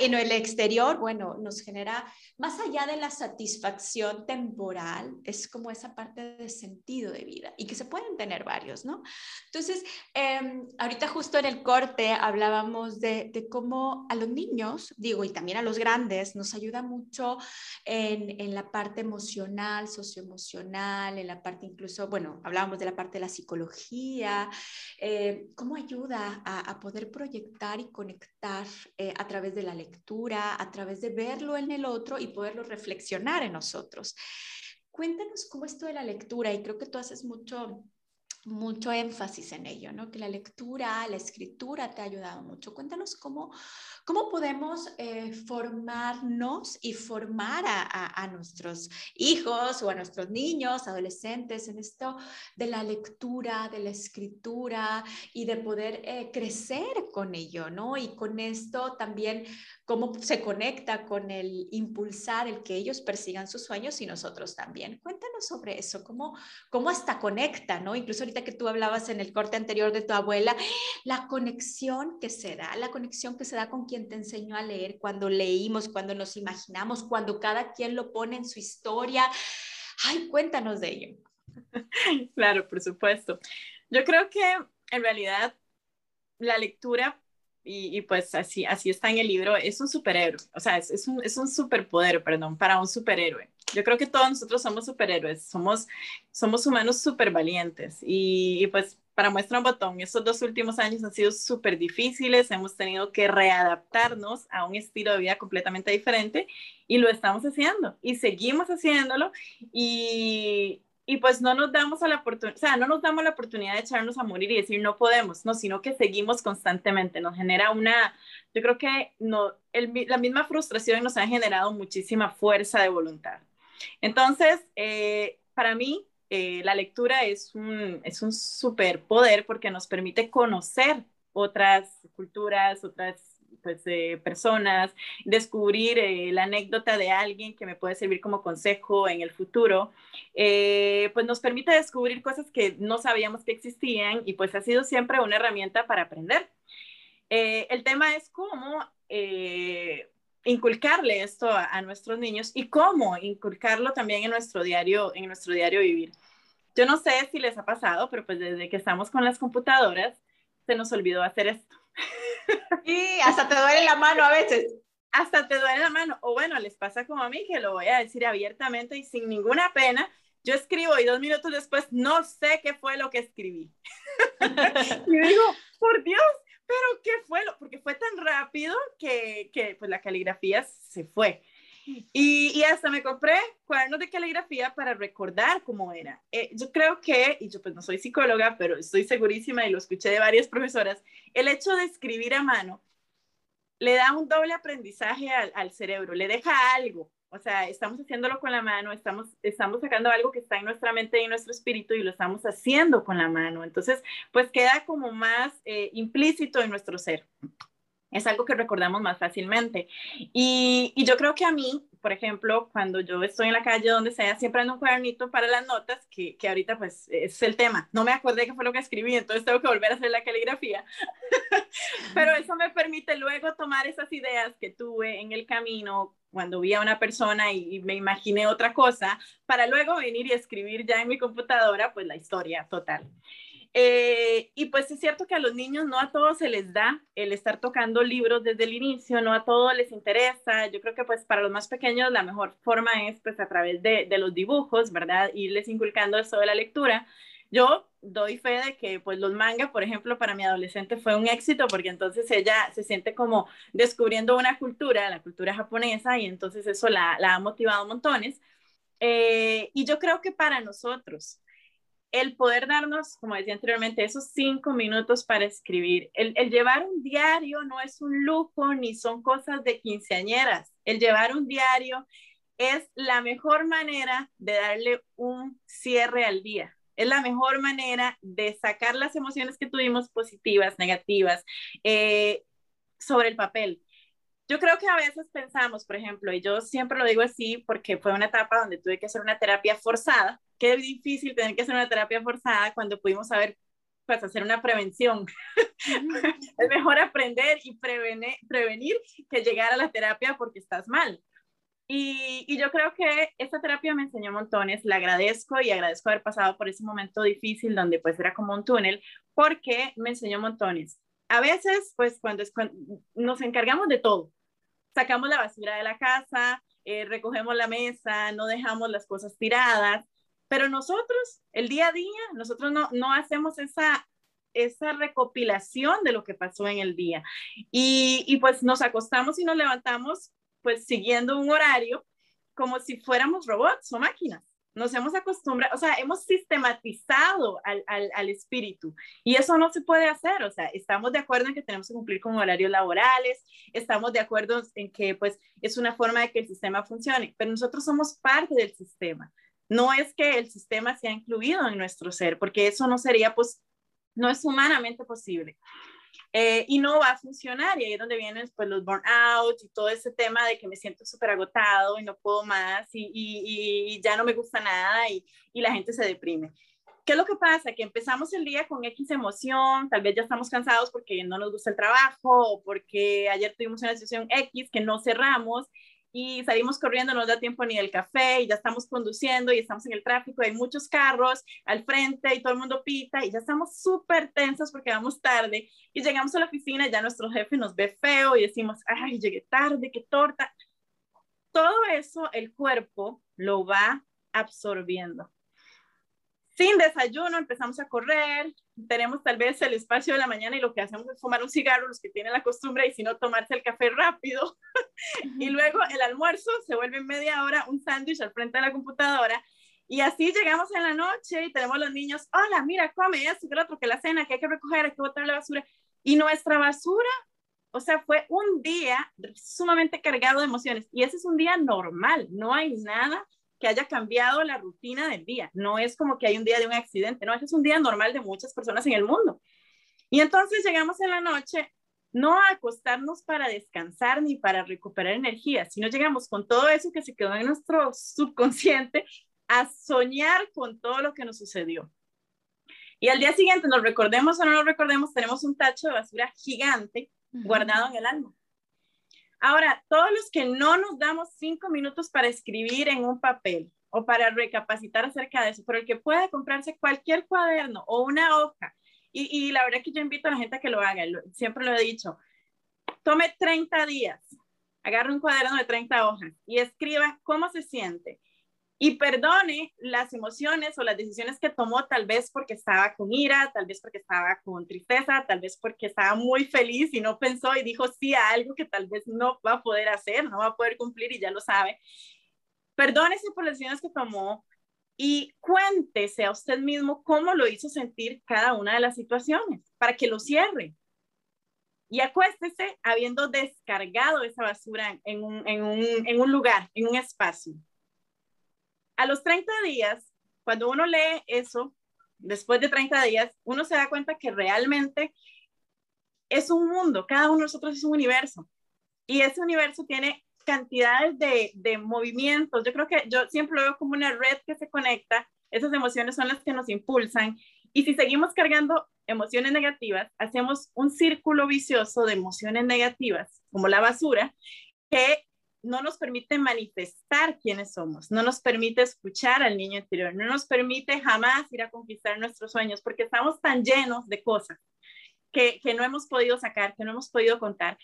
en el exterior, bueno, nos genera más allá de la satisfacción temporal, es como esa parte de sentido de vida y que se pueden tener varios, ¿no? Entonces, em, ahorita justo en el corte hablábamos de, de cómo a los niños, digo, y también a los grandes, nos ayuda mucho en, en la parte emocional, socioemocional, en la parte incluso, bueno, hablábamos de la parte de la psicología, eh, cómo ayuda a, poder proyectar y conectar eh, a través de la lectura, a través de verlo en el otro y poderlo reflexionar en nosotros. Cuéntanos cómo esto de la lectura, y creo que tú haces mucho mucho énfasis en ello, ¿no? Que la lectura, la escritura te ha ayudado mucho. Cuéntanos cómo, cómo podemos eh, formarnos y formar a, a, nuestros hijos o a nuestros niños, adolescentes en esto de la lectura, de la escritura y de poder eh, crecer con ello, ¿no? Y con esto también cómo se conecta con el impulsar el que ellos persigan sus sueños y nosotros también. Cuéntanos sobre eso, cómo, cómo hasta conecta, ¿no? Incluso ahorita que tú hablabas en el corte anterior de tu abuela, la conexión que se da, la conexión que se da con quien te enseñó a leer, cuando leímos, cuando nos imaginamos, cuando cada quien lo pone en su historia. Ay, cuéntanos de ello. Claro, por supuesto. Yo creo que en realidad la lectura, y, pues así, así está en el libro, es un superhéroe, o sea, es, un, es un superpoder, perdón, para un superhéroe. Yo creo que todos nosotros somos superhéroes, somos, somos humanos súper valientes y, y, pues para muestra un botón, estos dos últimos años han sido súper difíciles, hemos tenido que readaptarnos a un estilo de vida completamente diferente y lo estamos haciendo y seguimos haciéndolo y, y pues no nos damos a la oportunidad, o sea, no nos damos la oportunidad de echarnos a morir y decir no podemos, no, sino que seguimos constantemente, nos genera una, yo creo que no, el, la misma frustración nos ha generado muchísima fuerza de voluntad. Entonces, eh, para mí, eh, la lectura es un, es un superpoder porque nos permite conocer otras culturas, otras pues, eh, personas, descubrir eh, la anécdota de alguien que me puede servir como consejo en el futuro, eh, pues nos permite descubrir cosas que no sabíamos que existían y pues ha sido siempre una herramienta para aprender. el tema es cómo inculcarle esto a, a, nuestros niños y cómo inculcarlo también en nuestro diario, en nuestro diario vivir. Yo no sé si les ha pasado, pero pues desde que estamos con las computadoras, se nos olvidó hacer esto. Y hasta te duele la mano a veces. Hasta te duele la mano. O bueno, les pasa como a mí, que lo voy a decir abiertamente y sin ninguna pena. Yo escribo y dos minutos después no sé qué fue lo que escribí. y digo, por Dios, pero ¿qué fue? Lo? Porque fue tan rápido que, que pues la caligrafía se fue. Y, y, hasta me compré cuadernos de caligrafía para recordar cómo era. Eh, yo creo que, y yo pues no soy psicóloga, pero estoy segurísima y lo escuché de varias profesoras, el hecho de escribir a mano le da un doble aprendizaje al, al cerebro, le deja algo. O sea, estamos haciéndolo con la mano, estamos, estamos sacando algo que está en nuestra mente y en nuestro espíritu y lo estamos haciendo con la mano. Entonces, pues queda como más eh, implícito en nuestro ser es algo que recordamos más fácilmente. Y, y, yo creo que a mí, por ejemplo, cuando yo estoy en la calle, donde sea, siempre ando un cuadernito para las notas, que, que ahorita pues es el tema. No me acordé qué fue lo que escribí, entonces tengo que volver a hacer la caligrafía. Pero eso me permite luego tomar esas ideas que tuve en el camino cuando vi a una persona y, y me imaginé otra cosa, para luego venir y escribir ya en mi computadora pues la historia total. Eh, y pues es cierto que a los niños no a todos se les da el estar tocando libros desde el inicio, no a todos les interesa. Yo creo que pues para los más pequeños la mejor forma es pues a través de, de los dibujos, ¿verdad? Irles inculcando eso de la lectura. Yo doy fe de que pues los manga, por ejemplo, para mi adolescente fue un éxito porque entonces ella se siente como descubriendo una cultura, la cultura japonesa, y entonces eso la, la ha motivado montones. Eh, y yo creo que para nosotros, el poder darnos, como decía anteriormente, esos cinco minutos para escribir. El, llevar un diario no es un lujo ni son cosas de quinceañeras. El llevar un diario es la mejor manera de darle un cierre al día. Es la mejor manera de sacar las emociones que tuvimos positivas, negativas, eh, sobre el papel. Yo creo que a veces pensamos, por ejemplo, y yo siempre lo digo así porque fue una etapa donde tuve que hacer una terapia forzada. Qué difícil tener que hacer una terapia forzada cuando pudimos saber, pues, hacer una prevención. es mejor aprender y prevenir, prevenir que llegar a la terapia porque estás mal. Y, y, yo creo que esta terapia me enseñó montones, la agradezco y agradezco haber pasado por ese momento difícil donde pues era como un túnel, porque me enseñó montones. A veces, pues cuando, es, cuando nos encargamos de todo, sacamos la basura de la casa, eh, recogemos la mesa, no dejamos las cosas tiradas, pero nosotros, el día a día, nosotros no, no hacemos esa, esa recopilación de lo que pasó en el día. Y, y pues nos acostamos y nos levantamos pues siguiendo un horario como si fuéramos robots o máquinas. Nos hemos acostumbrado, o sea, hemos sistematizado al, al, al, espíritu. Y eso no se puede hacer, o sea, estamos de acuerdo en que tenemos que cumplir con horarios laborales, estamos de acuerdo en que pues es una forma de que el sistema funcione, pero nosotros somos parte del sistema, no es que el sistema sea incluido en nuestro ser, porque eso no sería, pues, no es humanamente posible. Eh, y no va a funcionar. Y ahí es donde vienen pues, los burnout y todo ese tema de que me siento súper agotado y no puedo más y, y, y, ya no me gusta nada y, y la gente se deprime. ¿Qué es lo que pasa? Que empezamos el día con X emoción, tal vez ya estamos cansados porque no nos gusta el trabajo o porque ayer tuvimos una situación X que no cerramos y salimos corriendo, no nos da tiempo ni del café y ya estamos conduciendo y estamos en el tráfico, hay muchos carros al frente y todo el mundo pita y ya estamos súper tensos porque vamos tarde y llegamos a la oficina y ya nuestro jefe nos ve feo y decimos, ay, llegué tarde, qué torta. Todo eso el cuerpo lo va absorbiendo sin desayuno empezamos a correr, tenemos tal vez el espacio de la mañana y lo que hacemos es fumar un cigarro, los que tienen la costumbre, y si no, tomarse el café rápido. y luego el almuerzo se vuelve en media hora un sándwich al frente de la computadora. Y así llegamos en la noche y tenemos los niños, hola, mira, come esto, que otro, que la cena, que hay que recoger, hay que botar la basura. Y nuestra basura, o sea, fue un día sumamente cargado de emociones. Y ese es un día normal, no hay nada que haya cambiado la rutina del día. No es como que hay un día de un accidente, no, es un día normal de muchas personas en el mundo. Y entonces llegamos en la noche no a acostarnos para descansar ni para recuperar energía, sino llegamos con todo eso que se quedó en nuestro subconsciente a soñar con todo lo que nos sucedió. Y al día siguiente, nos recordemos o no nos recordemos, tenemos un tacho de basura gigante guardado en el alma. Ahora, todos los que no nos damos cinco minutos para escribir en un papel o para recapacitar acerca de eso, pero el que puede comprarse cualquier cuaderno o una hoja, y, la verdad que yo invito a la gente a que lo haga, siempre lo he dicho, tome 30 días, agarre un cuaderno de 30 hojas y escriba cómo se siente y perdone las emociones o las decisiones que tomó, tal vez porque estaba con ira, tal vez porque estaba con tristeza, tal vez porque estaba muy feliz y no pensó y dijo sí a algo que tal vez no va a poder hacer, no va a poder cumplir y ya lo sabe. Perdónese por las decisiones que tomó y cuéntese a usted mismo cómo lo hizo sentir cada una de las situaciones para que lo cierre. Y acuéstese habiendo descargado esa basura en un, en un, en un lugar, en un espacio a los 30 días, cuando uno lee eso, después de 30 días, uno se da cuenta que realmente es un mundo, cada uno de nosotros es un universo. Y ese universo tiene cantidades de, de movimientos. Yo creo que yo siempre lo veo como una red que se conecta. Esas emociones son las que nos impulsan. Y si seguimos cargando emociones negativas, hacemos un círculo vicioso de emociones negativas, como la basura, que no nos permite manifestar quiénes somos, no nos permite escuchar al niño interior, no nos permite jamás ir a conquistar nuestros sueños porque estamos tan llenos de cosas que, no hemos podido sacar, que no hemos podido contar,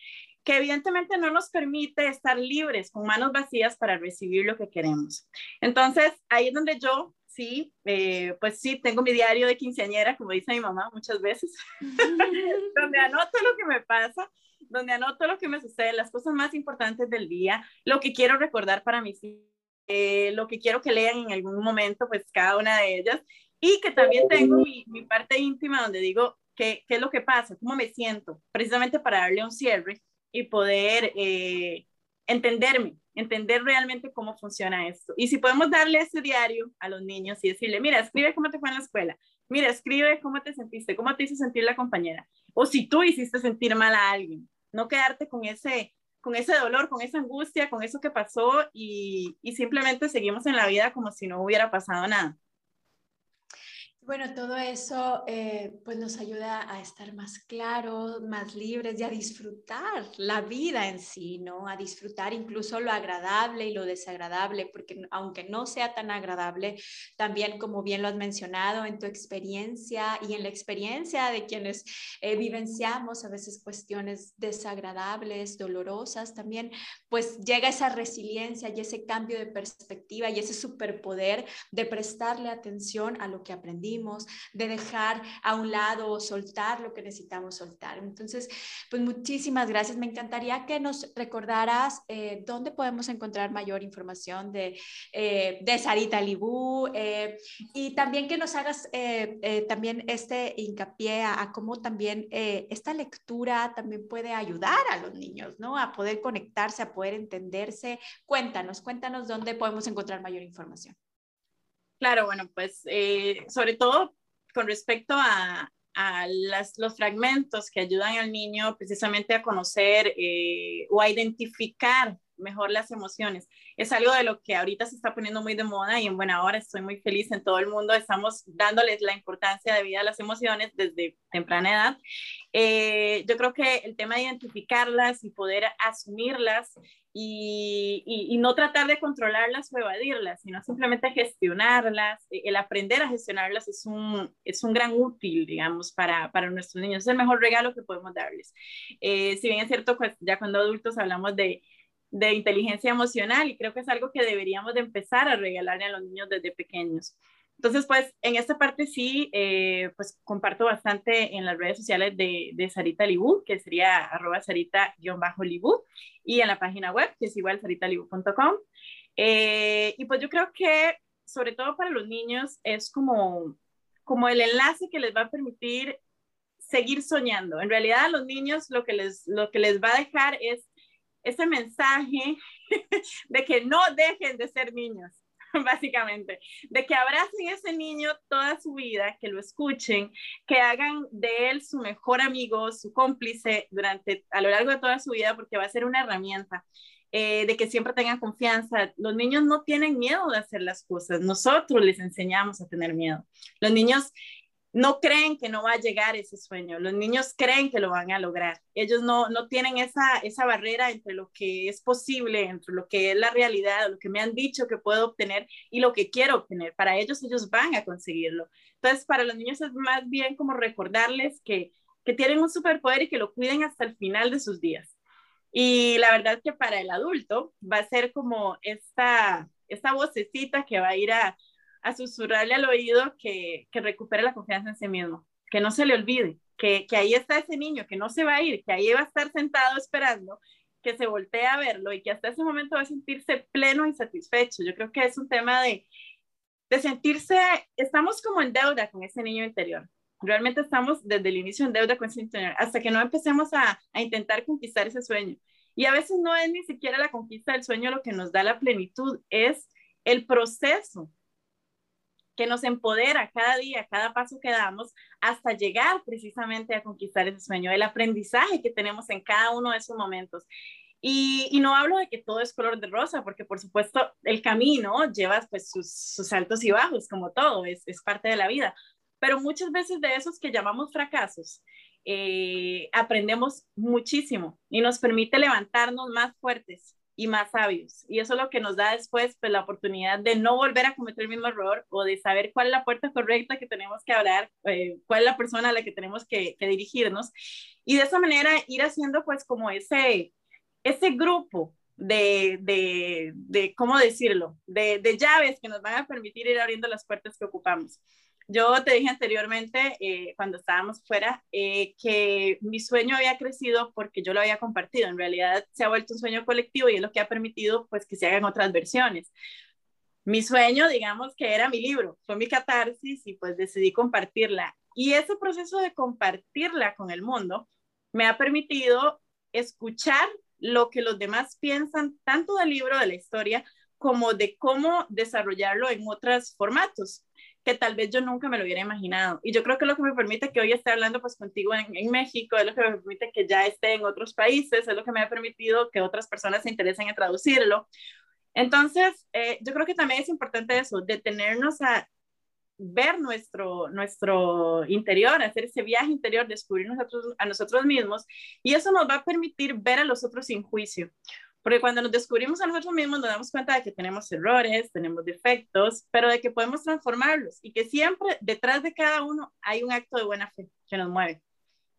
que evidentemente no nos permite estar libres con manos vacías para recibir lo que queremos. Entonces, ahí es donde yo sí, eh, pues sí, tengo mi diario de quinceañera, como dice mi mamá muchas veces, donde anoto lo que me pasa, donde anoto lo que me sucede, las cosas más importantes del día, lo que quiero recordar para mis eh, lo que quiero que lean en algún momento, pues cada una de ellas, y que también tengo mi, mi parte íntima donde digo qué, qué, es lo que pasa, cómo me siento, precisamente para darle un cierre y poder eh, entenderme, entender realmente cómo funciona esto. Y si podemos darle ese diario a los niños y decirle, mira, escribe cómo te fue en la escuela, mira, escribe cómo te sentiste, cómo te hizo sentir la compañera, o si tú hiciste sentir mal a alguien, no quedarte con ese, con ese dolor, con esa angustia, con eso que pasó y, y simplemente seguimos en la vida como si no hubiera pasado nada. Bueno, todo eso eh, pues nos ayuda a estar más claros, más libres y a disfrutar la vida en sí, ¿no? A disfrutar incluso lo agradable y lo desagradable, porque aunque no sea tan agradable, también como bien lo has mencionado en tu experiencia y en la experiencia de quienes eh, vivenciamos a veces cuestiones desagradables, dolorosas, también pues llega esa resiliencia y ese cambio de perspectiva y ese superpoder de prestarle atención a lo que aprendimos de dejar a un lado o soltar lo que necesitamos soltar. Entonces, pues muchísimas gracias. Me encantaría que nos recordaras eh, dónde podemos encontrar mayor información de, eh, de Sarita Libú eh, y también que nos hagas también este hincapié a, cómo también esta lectura también puede ayudar a los niños, ¿no? A poder conectarse, a poder entenderse. Cuéntanos, cuéntanos dónde podemos encontrar mayor información. Claro, bueno, pues eh, sobre todo con respecto a, los fragmentos que ayudan al niño precisamente a conocer eh, o a identificar mejor las emociones. Es algo de lo que ahorita se está poniendo muy de moda y en buena hora estoy muy feliz en todo el mundo. Estamos dándoles la importancia de vida a las emociones desde temprana edad. Eh, yo creo que el tema de identificarlas y poder asumirlas y, no tratar de controlarlas o evadirlas, sino simplemente gestionarlas. E, el aprender a gestionarlas es un, es un gran útil, digamos, para, para nuestros niños. Es el mejor regalo que podemos darles. Eh, si bien es cierto, pues ya cuando adultos hablamos de, de inteligencia emocional y creo que es algo que deberíamos de empezar a regalarle a los niños desde pequeños. Entonces, pues en esta parte sí, eh, pues comparto bastante en las redes sociales de, de Sarita Libu, que sería arroba sarita-libu, y en la página web, que es igual saritalibu.com. Eh, y pues yo creo que, sobre todo para los niños, es como, como el enlace que les va a permitir seguir soñando. En realidad, a los niños lo que les, lo que les va a dejar es ese mensaje de que no dejen de ser niños básicamente, de que abracen a ese niño toda su vida, que lo escuchen, que hagan de él su mejor amigo, su cómplice durante, a lo largo de toda su vida, porque va a ser una herramienta. Eh, de que siempre tengan confianza. Los niños no tienen miedo de hacer las cosas, nosotros les enseñamos a tener miedo. Los niños no creen que no va a llegar ese sueño, los niños creen que lo van a lograr. Ellos no, no tienen esa, esa barrera entre lo que es posible, entre lo que es la realidad, lo que me han dicho que puedo obtener y lo que quiero obtener. Para ellos, ellos van a conseguirlo. Entonces, para los niños es más bien como recordarles que, que tienen un superpoder y que lo cuiden hasta el final de sus días. Y la verdad que para el adulto va a ser como esta, esta vocecita que va a ir a, a susurrarle al oído que, que recupere la confianza en sí mismo, que no se le olvide, que, que ahí está ese niño, que no se va a ir, que ahí va a estar sentado esperando, que se voltee a verlo y que hasta ese momento va a sentirse pleno y satisfecho. Yo creo que es un tema de, de sentirse, estamos como en deuda con ese niño interior. Realmente estamos desde el inicio en deuda con ese interior, hasta que no empecemos a, a intentar conquistar ese sueño. Y a veces no es ni siquiera la conquista del sueño lo que nos da la plenitud, es el proceso que nos empodera cada día, cada paso que damos, hasta llegar precisamente a conquistar ese sueño, el aprendizaje que tenemos en cada uno de esos momentos. Y, no hablo de que todo es color de rosa, porque por supuesto el camino lleva pues sus, altos y bajos, como todo, es, parte de la vida. Pero muchas veces de esos que llamamos fracasos, eh, aprendemos muchísimo y nos permite levantarnos más fuertes, y más sabios. Y eso es lo que nos da después pues, la oportunidad de no volver a cometer el mismo error o de saber cuál es la puerta correcta que tenemos que hablar, eh, cuál es la persona a la que tenemos que, dirigirnos. Y de esa manera ir haciendo pues como ese, ese grupo de, de, de ¿cómo decirlo? De, de llaves que nos van a permitir ir abriendo las puertas que ocupamos. Yo te dije anteriormente, eh, cuando estábamos fuera, eh, que mi sueño había crecido porque yo lo había compartido. En realidad se ha vuelto un sueño colectivo y es lo que ha permitido pues que se hagan otras versiones. Mi sueño, digamos que era mi libro, fue mi catarsis y pues decidí compartirla. Y ese proceso de compartirla con el mundo me ha permitido escuchar lo que los demás piensan tanto del libro, de la historia, como de cómo desarrollarlo en otros formatos que tal vez yo nunca me lo hubiera imaginado. Y yo creo que lo que me permite que hoy esté hablando pues contigo en, México, es lo que me permite que ya esté en otros países, es lo que me ha permitido que otras personas se interesen en traducirlo. Entonces, eh, yo creo que también es importante eso, detenernos a ver nuestro, nuestro interior, hacer ese viaje interior, descubrir nosotros, a nosotros mismos, y eso nos va a permitir ver a los otros sin juicio. Porque cuando nos descubrimos a nosotros mismos nos damos cuenta de que tenemos errores, tenemos defectos, pero de que podemos transformarlos y que siempre detrás de cada uno hay un acto de buena fe que nos mueve,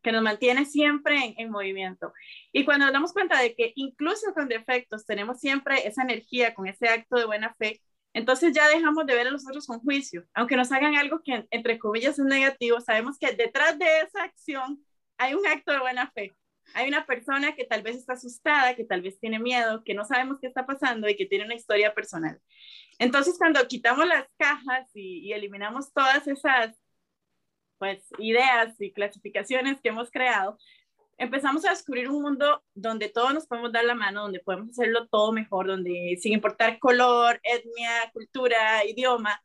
que nos mantiene siempre en, movimiento. Y cuando nos damos cuenta de que incluso con defectos tenemos siempre esa energía con ese acto de buena fe, entonces ya dejamos de ver a los otros con juicio. Aunque nos hagan algo que entre comillas es negativo, sabemos que detrás de esa acción hay un acto de buena fe hay una persona que tal vez está asustada, que tal vez tiene miedo, que no sabemos qué está pasando y que tiene una historia personal. Entonces, cuando quitamos las cajas y, eliminamos todas esas pues, ideas y clasificaciones que hemos creado, empezamos a descubrir un mundo donde todos nos podemos dar la mano, donde podemos hacerlo todo mejor, donde sin importar color, etnia, cultura, idioma,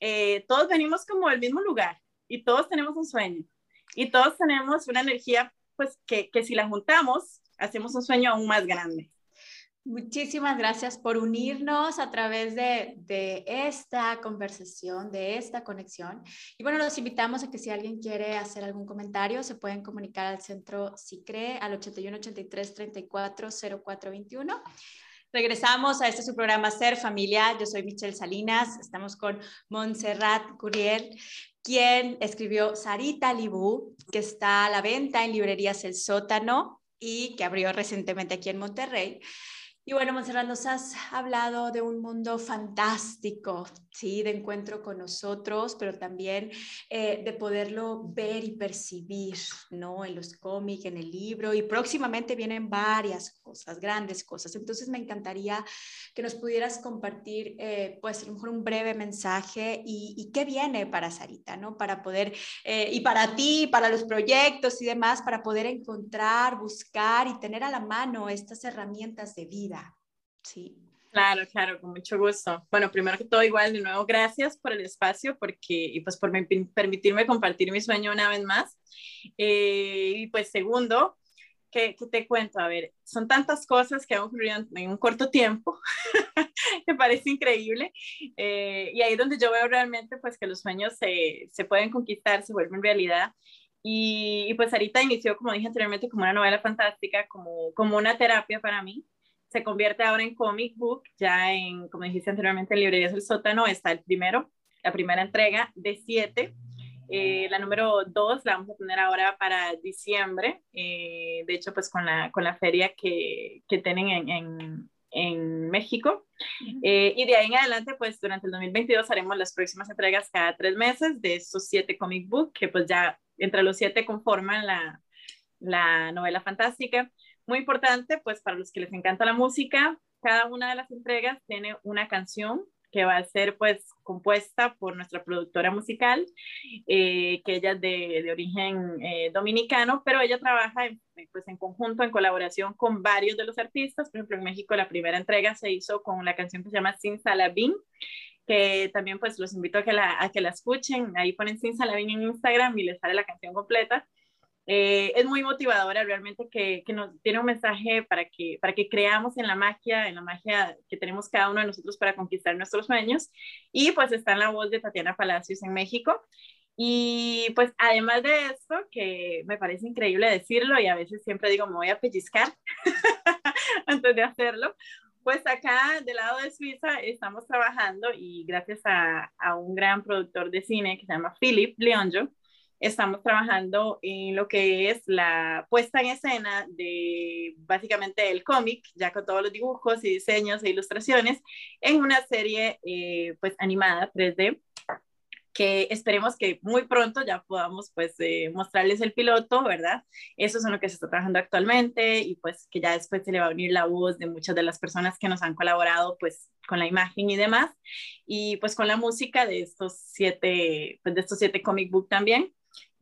eh, todos venimos como del mismo lugar y todos tenemos un sueño y todos tenemos una energía pues que, que si la juntamos, hacemos un sueño aún más grande. Muchísimas gracias por unirnos a través de, de, esta conversación, de esta conexión. Y bueno, los invitamos a que si alguien quiere hacer algún comentario, se pueden comunicar al centro SICRE al 81 83 34 0421. Regresamos a este su programa Ser Familia. Yo soy Michelle Salinas. Estamos con Montserrat Curiel, quien escribió Sarita Libú, que está a la venta en librerías El Sótano y que abrió recientemente aquí en Monterrey. Y bueno, Monserrat, nos has hablado de un mundo fantástico, ¿sí? De encuentro con nosotros, pero también eh, de poderlo ver y percibir, ¿no? En los cómics, en el libro, y próximamente vienen varias cosas, grandes cosas. Entonces, me encantaría que nos pudieras compartir, eh, pues, a lo mejor un breve mensaje y, qué viene para Sarita, ¿no? Para poder, eh, y para ti, para los proyectos y demás, para poder encontrar, buscar y tener a la mano estas herramientas de vida Sí. Claro, claro, con mucho gusto. Bueno, primero que todo, igual, de nuevo, gracias por el espacio porque, y pues por permitirme compartir mi sueño una vez más. Eh, y pues segundo, ¿qué, te cuento? A ver, son tantas cosas que han ocurrido en, un corto tiempo, me parece increíble. Eh, y ahí es donde yo veo realmente pues que los sueños se, se pueden conquistar, se vuelven realidad. Y, y, pues ahorita inició, como dije anteriormente, como una novela fantástica, como, como una terapia para mí se convierte ahora en comic book, ya en, como dijiste anteriormente, en Librerías del Sótano está el primero, la primera entrega de siete. Eh, la número dos la vamos a tener ahora para diciembre, eh, de hecho, pues con la, con la feria que, que tienen en, en, en México. Eh, y de ahí en adelante, pues durante el 2022 haremos las próximas entregas cada tres meses de estos siete comic book, que pues ya entre los siete conforman la, la novela fantástica. Muy importante, pues para los que les encanta la música, cada una de las entregas tiene una canción que va a ser pues compuesta por nuestra productora musical, eh, que ella es de, de origen eh, dominicano, pero ella trabaja en, pues, en conjunto, en colaboración con varios de los artistas. Por ejemplo, en México la primera entrega se hizo con la canción que se llama Sin Salabín, que también pues los invito a que la, a que la escuchen. Ahí ponen Sin Salabín en Instagram y les sale la canción completa. Eh, es muy motivadora realmente que, que, nos tiene un mensaje para que, para que creamos en la magia, en la magia que tenemos cada uno de nosotros para conquistar nuestros sueños. Y pues está en la voz de Tatiana Palacios en México. Y pues además de esto, que me parece increíble decirlo y a veces siempre digo, me voy a pellizcar antes de hacerlo, pues acá del lado de Suiza estamos trabajando y gracias a, a un gran productor de cine que se llama Philip Leonjo, estamos trabajando en lo que es la puesta en escena de básicamente el cómic, ya con todos los dibujos y diseños e ilustraciones, en una serie eh, pues animada 3D que esperemos que muy pronto ya podamos pues eh, mostrarles el piloto, ¿verdad? Eso es en lo que se está trabajando actualmente y pues que ya después se le va a unir la voz de muchas de las personas que nos han colaborado pues con la imagen y demás y pues con la música de estos siete, pues de estos siete comic book también.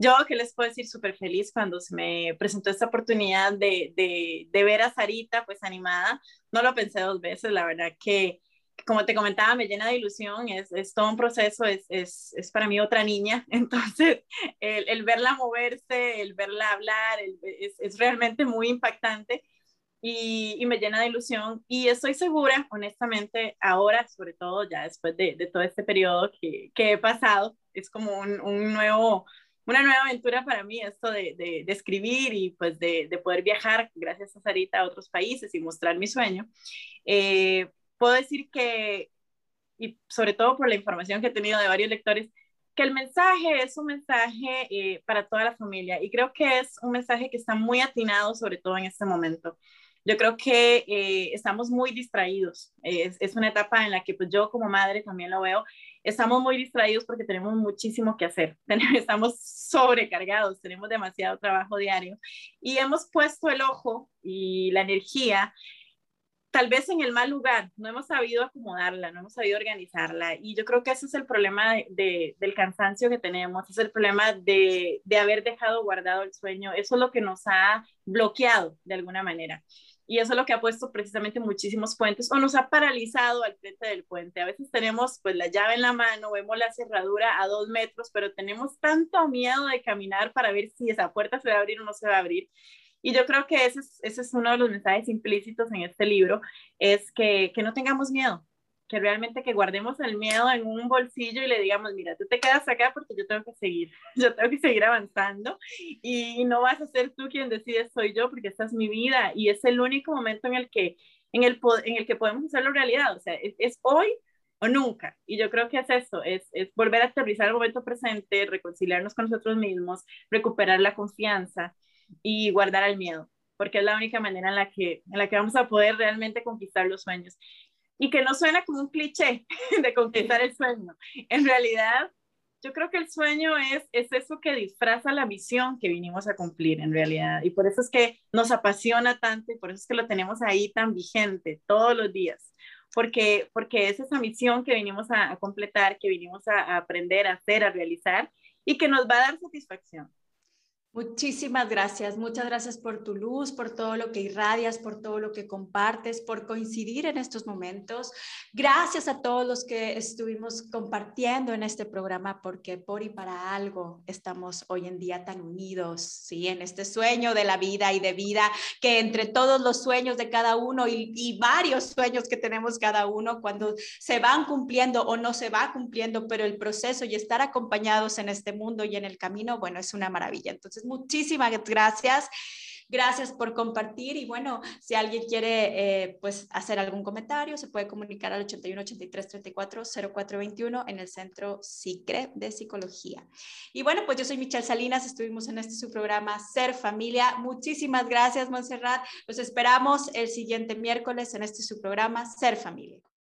Yo, que les puedo decir, súper feliz cuando se me presentó esta oportunidad de, de, de, ver a Sarita, pues animada. No lo pensé dos veces, la verdad que, como te comentaba, me llena de ilusión, es, es todo un proceso, es, es, es, para mí otra niña. Entonces, el, el verla moverse, el verla hablar, es, es, realmente muy impactante. Y, y, me llena de ilusión y estoy segura, honestamente, ahora, sobre todo ya después de, de todo este periodo que, que, he pasado, es como un, un nuevo, una nueva aventura para mí esto de, de, escribir y pues de, de, poder viajar gracias a Sarita a otros países y mostrar mi sueño. Eh, puedo decir que, y sobre todo por la información que he tenido de varios lectores, que el mensaje es un mensaje eh, para toda la familia y creo que es un mensaje que está muy atinado sobre todo en este momento. Yo creo que eh, estamos muy distraídos. Es, es, una etapa en la que pues, yo como madre también lo veo. Estamos muy distraídos porque tenemos muchísimo que hacer, estamos sobrecargados, tenemos demasiado trabajo diario y hemos puesto el ojo y la energía tal vez en el mal lugar, no hemos sabido acomodarla, no hemos sabido organizarla y yo creo que ese es el problema de, del cansancio que tenemos, es el problema de, de haber dejado guardado el sueño, eso es lo que nos ha bloqueado de alguna manera y eso es lo que ha puesto precisamente muchísimos puentes o nos ha paralizado al frente del puente. A veces tenemos pues la llave en la mano, vemos la cerradura a dos metros, pero tenemos tanto miedo de caminar para ver si esa puerta se va a abrir o no se va a abrir. Y yo creo que ese es, ese es uno de los mensajes implícitos en este libro, es que, que no tengamos miedo, que realmente que guardemos el miedo en un bolsillo y le digamos, mira, tú te quedas acá porque yo tengo que seguir, yo tengo que seguir avanzando y no vas a ser tú quien decide, soy yo, porque esta es mi vida y es el único momento en el que, en el, en el que podemos hacerlo realidad, o sea, es, hoy o nunca. Y yo creo que es eso, es, es volver a aterrizar el momento presente, reconciliarnos con nosotros mismos, recuperar la confianza y guardar el miedo, porque es la única manera en la que, en la que vamos a poder realmente conquistar los sueños y que no suena como un cliché de conquistar el sueño. En realidad, yo creo que el sueño es, es eso que disfraza la misión que vinimos a cumplir en realidad. Y por eso es que nos apasiona tanto y por eso es que lo tenemos ahí tan vigente todos los días. Porque, porque es esa misión que vinimos a, completar, que vinimos a, a aprender, a hacer, a realizar y que nos va a dar satisfacción. Muchísimas gracias, muchas gracias por tu luz, por todo lo que irradias, por todo lo que compartes, por coincidir en estos momentos. Gracias a todos los que estuvimos compartiendo en este programa, porque por y para algo estamos hoy en día tan unidos, ¿sí? En este sueño de la vida y de vida, que entre todos los sueños de cada uno y, y varios sueños que tenemos cada uno, cuando se van cumpliendo o no se va cumpliendo, pero el proceso y estar acompañados en este mundo y en el camino, bueno, es una maravilla. Entonces, muchísimas gracias. Gracias por compartir y bueno, si alguien quiere eh, pues hacer algún comentario, se puede comunicar al 81 83 34 0421 en el Centro SICRE de Psicología. Y bueno, pues yo soy Michelle Salinas, estuvimos en este su programa Ser Familia. Muchísimas gracias, Montserrat. Los esperamos el siguiente miércoles en este su programa Ser Familia.